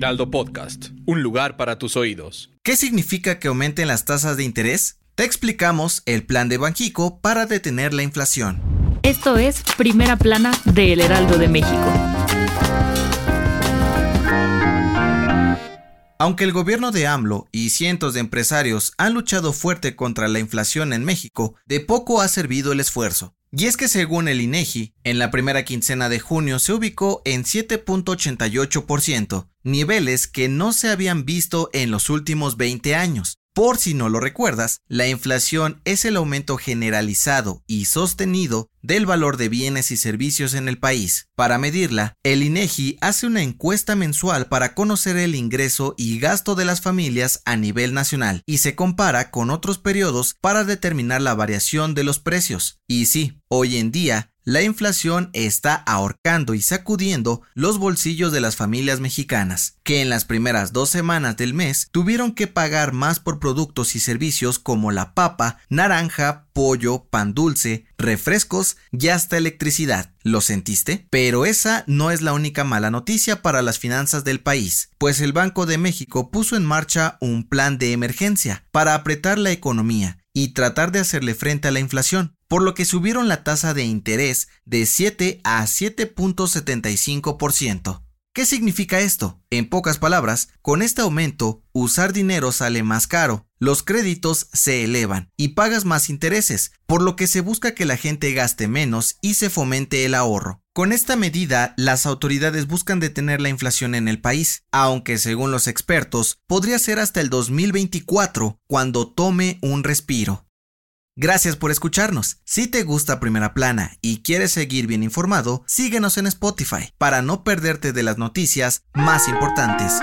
Heraldo Podcast. Un lugar para tus oídos. ¿Qué significa que aumenten las tasas de interés? Te explicamos el plan de Banjico para detener la inflación. Esto es Primera Plana de El Heraldo de México. Aunque el gobierno de AMLO y cientos de empresarios han luchado fuerte contra la inflación en México, de poco ha servido el esfuerzo. Y es que según el INEGI, en la primera quincena de junio se ubicó en 7.88%, niveles que no se habían visto en los últimos 20 años. Por si no lo recuerdas, la inflación es el aumento generalizado y sostenido del valor de bienes y servicios en el país. Para medirla, el INEGI hace una encuesta mensual para conocer el ingreso y gasto de las familias a nivel nacional y se compara con otros periodos para determinar la variación de los precios. Y sí, hoy en día la inflación está ahorcando y sacudiendo los bolsillos de las familias mexicanas, que en las primeras dos semanas del mes tuvieron que pagar más por productos y servicios como la papa, naranja, pollo, pan dulce, refrescos y hasta electricidad. ¿Lo sentiste? Pero esa no es la única mala noticia para las finanzas del país, pues el Banco de México puso en marcha un plan de emergencia para apretar la economía y tratar de hacerle frente a la inflación por lo que subieron la tasa de interés de 7 a 7.75%. ¿Qué significa esto? En pocas palabras, con este aumento, usar dinero sale más caro, los créditos se elevan y pagas más intereses, por lo que se busca que la gente gaste menos y se fomente el ahorro. Con esta medida, las autoridades buscan detener la inflación en el país, aunque según los expertos, podría ser hasta el 2024 cuando tome un respiro. Gracias por escucharnos. Si te gusta Primera Plana y quieres seguir bien informado, síguenos en Spotify para no perderte de las noticias más importantes.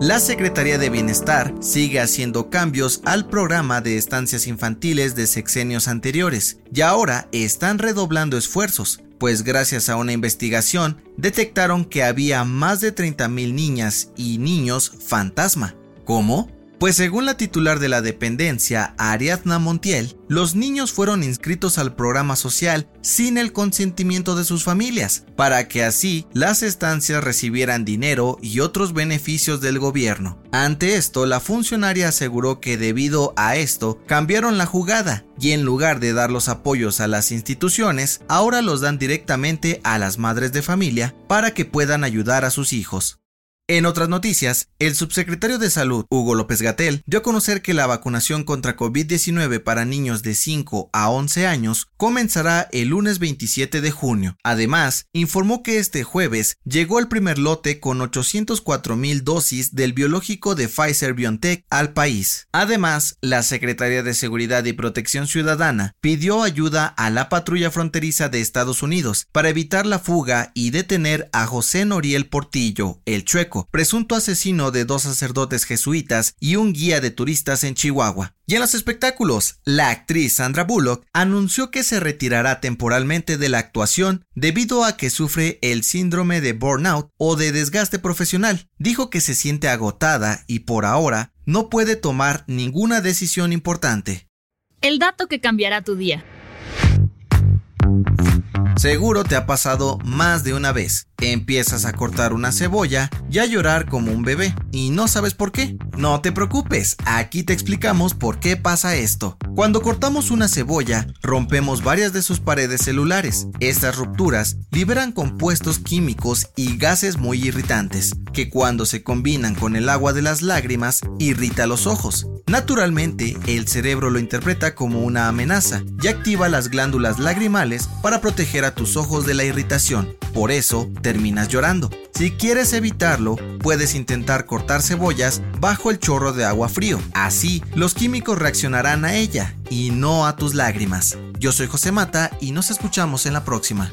La Secretaría de Bienestar sigue haciendo cambios al programa de estancias infantiles de sexenios anteriores y ahora están redoblando esfuerzos, pues gracias a una investigación detectaron que había más de 30.000 niñas y niños fantasma. ¿Cómo? Pues según la titular de la dependencia, Ariadna Montiel, los niños fueron inscritos al programa social sin el consentimiento de sus familias, para que así las estancias recibieran dinero y otros beneficios del gobierno. Ante esto, la funcionaria aseguró que debido a esto cambiaron la jugada y en lugar de dar los apoyos a las instituciones, ahora los dan directamente a las madres de familia para que puedan ayudar a sus hijos. En otras noticias, el subsecretario de Salud, Hugo López Gatel, dio a conocer que la vacunación contra COVID-19 para niños de 5 a 11 años comenzará el lunes 27 de junio. Además, informó que este jueves llegó el primer lote con 804 mil dosis del biológico de Pfizer BioNTech al país. Además, la Secretaría de Seguridad y Protección Ciudadana pidió ayuda a la patrulla fronteriza de Estados Unidos para evitar la fuga y detener a José Noriel Portillo, el chueco presunto asesino de dos sacerdotes jesuitas y un guía de turistas en Chihuahua. Y en los espectáculos, la actriz Sandra Bullock anunció que se retirará temporalmente de la actuación debido a que sufre el síndrome de burnout o de desgaste profesional. Dijo que se siente agotada y por ahora no puede tomar ninguna decisión importante. El dato que cambiará tu día. Seguro te ha pasado más de una vez. Empiezas a cortar una cebolla y a llorar como un bebé y no sabes por qué. No te preocupes, aquí te explicamos por qué pasa esto. Cuando cortamos una cebolla, rompemos varias de sus paredes celulares. Estas rupturas liberan compuestos químicos y gases muy irritantes, que cuando se combinan con el agua de las lágrimas irrita los ojos. Naturalmente, el cerebro lo interpreta como una amenaza y activa las glándulas lagrimales para proteger a tus ojos de la irritación. Por eso, terminas llorando. Si quieres evitarlo, puedes intentar cortar cebollas bajo el chorro de agua frío. Así, los químicos reaccionarán a ella y no a tus lágrimas. Yo soy José Mata y nos escuchamos en la próxima.